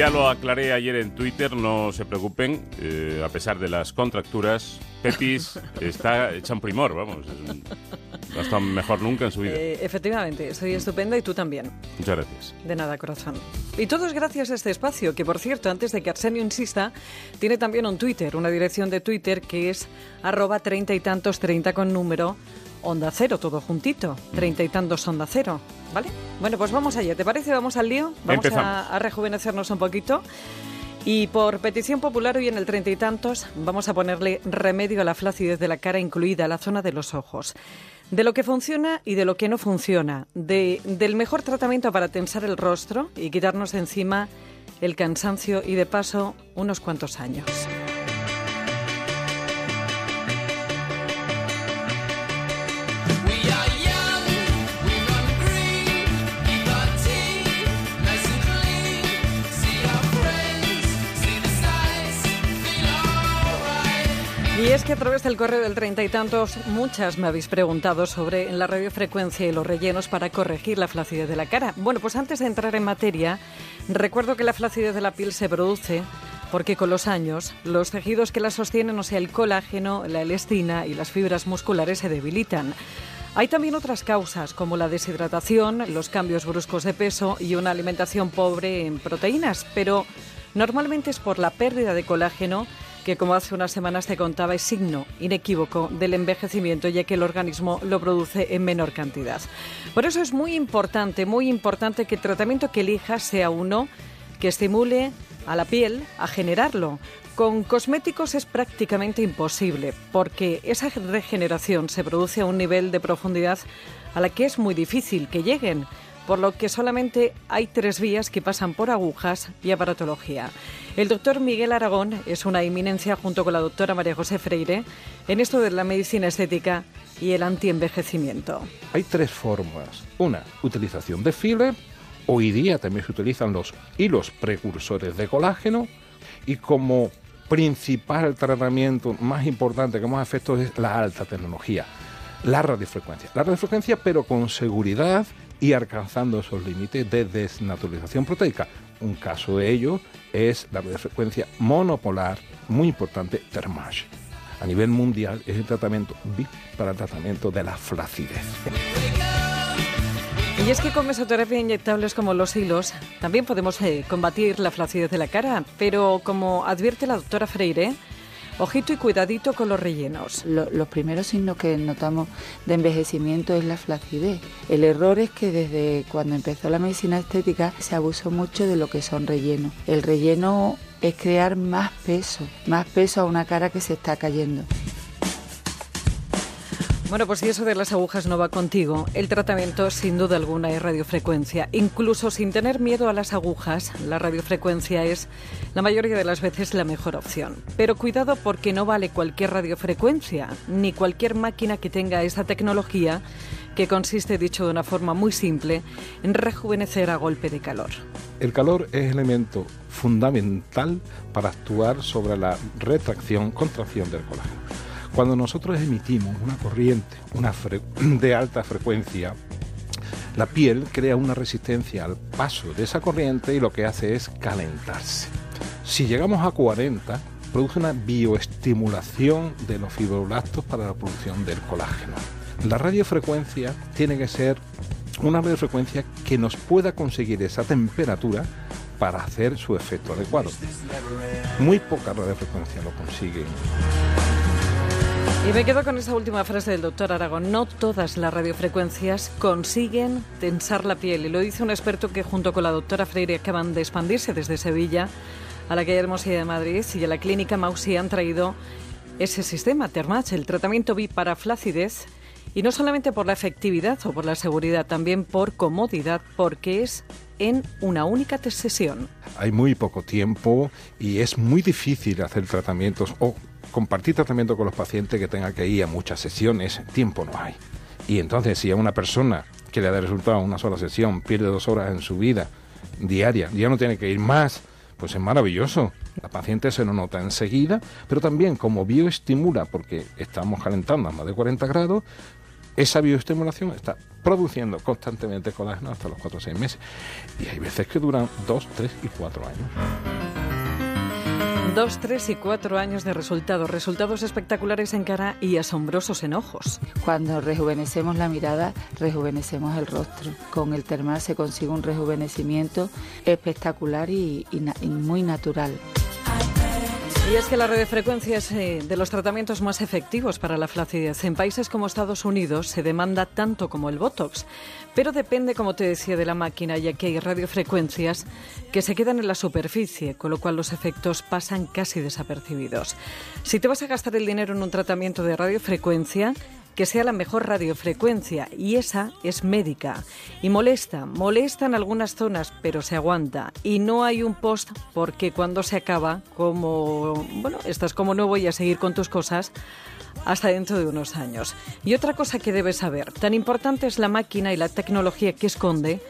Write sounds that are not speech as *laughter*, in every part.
Ya lo aclaré ayer en Twitter, no se preocupen, eh, a pesar de las contracturas, Pepis *laughs* está hecha un primor, vamos, es un- no está mejor nunca en su vida. Eh, efectivamente, soy estupenda y tú también. Muchas gracias. De nada, corazón. Y todo es gracias a este espacio, que por cierto, antes de que Arsenio insista, tiene también un Twitter, una dirección de Twitter que es arroba treinta y tantos treinta con número onda cero, todo juntito, treinta y tantos onda cero, ¿vale? Bueno, pues vamos allá, ¿te parece? Vamos al lío, vamos a, a rejuvenecernos un poquito. Y por petición popular hoy en el treinta y tantos vamos a ponerle remedio a la flacidez de la cara, incluida la zona de los ojos. De lo que funciona y de lo que no funciona. De, del mejor tratamiento para tensar el rostro y quitarnos de encima el cansancio y de paso unos cuantos años. Y es que a través del correo del treinta y tantos, muchas me habéis preguntado sobre la radiofrecuencia y los rellenos para corregir la flacidez de la cara. Bueno, pues antes de entrar en materia, recuerdo que la flacidez de la piel se produce porque con los años los tejidos que la sostienen, o sea, el colágeno, la elastina y las fibras musculares se debilitan. Hay también otras causas como la deshidratación, los cambios bruscos de peso y una alimentación pobre en proteínas, pero normalmente es por la pérdida de colágeno que como hace unas semanas te contaba es signo inequívoco del envejecimiento ya que el organismo lo produce en menor cantidad. Por eso es muy importante, muy importante que el tratamiento que elijas sea uno que estimule a la piel a generarlo. Con cosméticos es prácticamente imposible porque esa regeneración se produce a un nivel de profundidad a la que es muy difícil que lleguen por lo que solamente hay tres vías que pasan por agujas y aparatología. El doctor Miguel Aragón es una eminencia junto con la doctora María José Freire en esto de la medicina estética y el antienvejecimiento. Hay tres formas. Una, utilización de filler. Hoy día también se utilizan los hilos precursores de colágeno. Y como principal tratamiento más importante que más efectos es la alta tecnología, la radiofrecuencia. La radiofrecuencia pero con seguridad y alcanzando esos límites de desnaturalización proteica. Un caso de ello es la radiofrecuencia monopolar, muy importante, Thermage. A nivel mundial es el tratamiento VIP para el tratamiento de la flacidez. Y es que con mesoterapia inyectables como los hilos también podemos eh, combatir la flacidez de la cara, pero como advierte la doctora Freire, ojito y cuidadito con los rellenos. Lo- los primeros signos que notamos de envejecimiento es la flacidez. El error es que desde cuando empezó la medicina estética se abusó mucho de lo que son rellenos. El relleno es crear más peso, más peso a una cara que se está cayendo. Bueno, pues si eso de las agujas no va contigo, el tratamiento sin duda alguna es radiofrecuencia. Incluso sin tener miedo a las agujas, la radiofrecuencia es la mayoría de las veces la mejor opción. Pero cuidado porque no vale cualquier radiofrecuencia, ni cualquier máquina que tenga esa tecnología que consiste, dicho de una forma muy simple, en rejuvenecer a golpe de calor. El calor es elemento fundamental para actuar sobre la retracción, contracción del colágeno. Cuando nosotros emitimos una corriente una *clears throat* de alta frecuencia, la piel crea una resistencia al paso de esa corriente y lo que hace es calentarse. Si llegamos a 40, produce una bioestimulación de los fibroblastos para la producción del colágeno. La radiofrecuencia tiene que ser una radiofrecuencia que nos pueda conseguir esa temperatura para hacer su efecto adecuado. Muy pocas radiofrecuencias lo consiguen. Y me quedo con esa última frase del doctor Aragón. No todas las radiofrecuencias consiguen tensar la piel. Y lo dice un experto que junto con la doctora Freire acaban de expandirse desde Sevilla a la calle Hermosilla de Madrid y a la clínica Mausi han traído ese sistema, Termach, el tratamiento VIP para flacidez. Y no solamente por la efectividad o por la seguridad, también por comodidad, porque es en una única sesión. Hay muy poco tiempo y es muy difícil hacer tratamientos o compartir tratamiento con los pacientes que tenga que ir a muchas sesiones. Tiempo no hay. Y entonces, si a una persona que le da resultado una sola sesión pierde dos horas en su vida diaria, ya no tiene que ir más, pues es maravilloso. La paciente se lo nota enseguida, pero también como bioestimula, porque estamos calentando a más de 40 grados, esa bioestimulación está produciendo constantemente colágeno hasta los 4 o 6 meses. Y hay veces que duran 2, 3 y 4 años. Dos, tres y cuatro años de resultados. Resultados espectaculares en cara y asombrosos en ojos. Cuando rejuvenecemos la mirada, rejuvenecemos el rostro. Con el termal se consigue un rejuvenecimiento espectacular y, y y muy natural. Y es que la radiofrecuencia es eh, de los tratamientos más efectivos para la flacidez. En países como Estados Unidos se demanda tanto como el Botox, pero depende, como te decía, de la máquina, ya que hay radiofrecuencias que se quedan en la superficie, con lo cual los efectos pasan casi desapercibidos. Si te vas a gastar el dinero en un tratamiento de radiofrecuencia, que sea la mejor radiofrecuencia y esa es médica y molesta, molesta en algunas zonas pero se aguanta y no hay un post porque cuando se acaba como bueno, estás como nuevo y a seguir con tus cosas hasta dentro de unos años. Y otra cosa que debes saber, tan importante es la máquina y la tecnología que esconde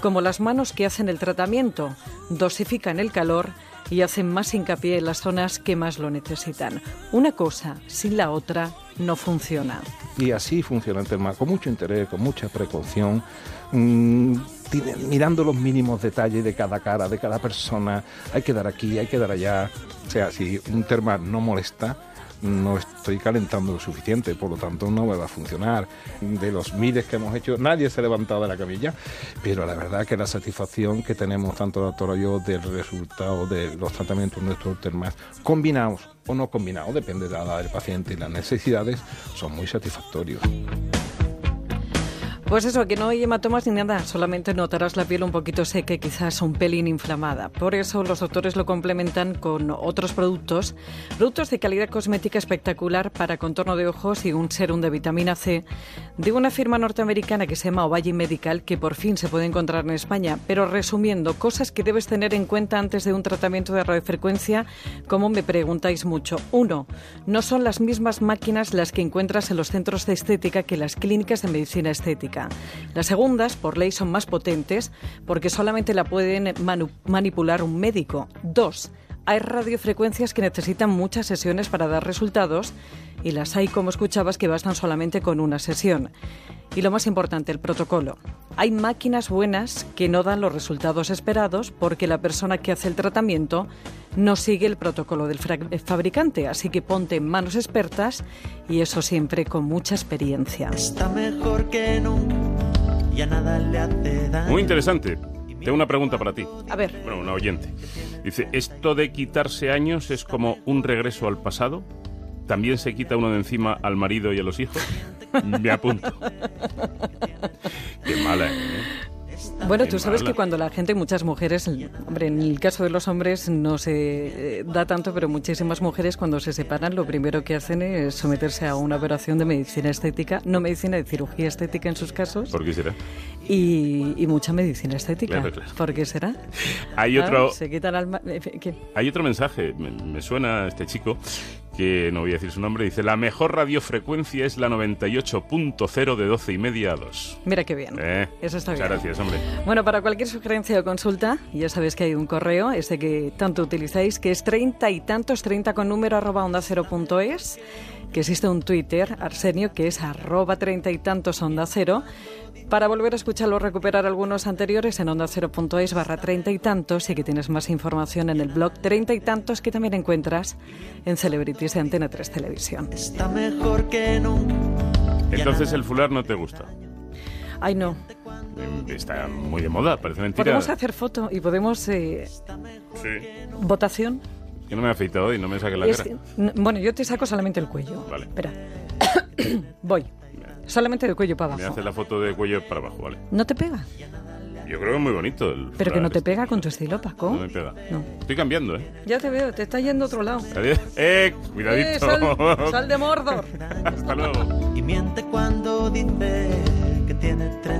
como las manos que hacen el tratamiento, dosifican el calor y hacen más hincapié en las zonas que más lo necesitan. Una cosa sin la otra no funciona. Y así funciona el tema, con mucho interés, con mucha precaución, mm, mirando los mínimos detalles de cada cara, de cada persona. Hay que dar aquí, hay que dar allá. O sea, si un termal no molesta, no estoy calentando lo suficiente, por lo tanto no me va a funcionar. De los miles que hemos hecho, nadie se ha levantado de la camilla, pero la verdad que la satisfacción que tenemos tanto la doctora yo del resultado de los tratamientos nuestros termas, combinados o no combinados, depende de la edad del paciente y las necesidades, son muy satisfactorios. Pues eso, que no hay hematomas ni nada, solamente notarás la piel un poquito seca y quizás un pelín inflamada. Por eso los doctores lo complementan con otros productos, productos de calidad cosmética espectacular para contorno de ojos y un serum de vitamina C de una firma norteamericana que se llama Ovalle Medical, que por fin se puede encontrar en España. Pero resumiendo, cosas que debes tener en cuenta antes de un tratamiento de radiofrecuencia, como me preguntáis mucho. Uno, no son las mismas máquinas las que encuentras en los centros de estética que las clínicas de medicina estética. Las segundas, por ley, son más potentes porque solamente la pueden manipular un médico. Dos, hay radiofrecuencias que necesitan muchas sesiones para dar resultados y las hay, como escuchabas, que bastan solamente con una sesión. Y lo más importante, el protocolo. Hay máquinas buenas que no dan los resultados esperados porque la persona que hace el tratamiento no sigue el protocolo del fra- fabricante. Así que ponte en manos expertas y eso siempre con mucha experiencia. Está mejor que nunca, ya nada le hace daño. Muy interesante. Tengo una pregunta para ti. A ver, Bueno, una oyente. Dice, ¿esto de quitarse años es como un regreso al pasado? ¿También se quita uno de encima al marido y a los hijos? Me apunto. *laughs* Qué mala, ¿eh? Bueno, tú sabes que cuando la gente, muchas mujeres, hombre, en el caso de los hombres no se eh, da tanto, pero muchísimas mujeres cuando se separan lo primero que hacen es someterse a una operación de medicina estética, no medicina de cirugía estética en sus casos, ¿Por qué será? y, y mucha medicina estética. Claro, claro. ¿Por qué será? Hay Ah, otro, Se quitan eh, ¿qué? hay otro mensaje, me, me suena este chico, que no voy a decir su nombre, dice, la mejor radiofrecuencia es la 98.0 de 12 y media a 2. Mira qué bien. Eh, Eso está muchas bien. gracias, hombre. Bueno, para cualquier sugerencia o consulta, ya sabéis que hay un correo, ese que tanto utilizáis, que es treinta y tantos, treinta con número arroba onda cero punto es, que existe un Twitter, Arsenio, que es arroba treinta y tantos onda cero. Para volver a escucharlo recuperar algunos anteriores en onda cero punto es barra treinta y tantos y que tienes más información en el blog treinta y tantos que también encuentras en Celebrities Antena 3 Televisión. Está mejor que nunca. Entonces el fular no te gusta. Ay, no. Eh, Está muy de moda, parece mentira. Podemos hacer foto y podemos... eh, Sí. votación. Yo no me he afeitado y no me saque la Es- cara. bueno, yo te saco solamente el cuello. Vale. Espera. *coughs* Voy. Solamente del cuello para Me abajo. hace la foto de cuello para abajo, ¿vale? ¿No te pega? Yo creo que es muy bonito el Pero que no te este. pega con tu estilo, Paco. No me pega. No. Estoy cambiando, ¿eh? Ya te veo, te está yendo a otro lado. Adiós. ¡Eh! Eh, Cuidadito. sal, *laughs* sal de Mordor. Hasta luego. Y miente cuando dice que tiene tres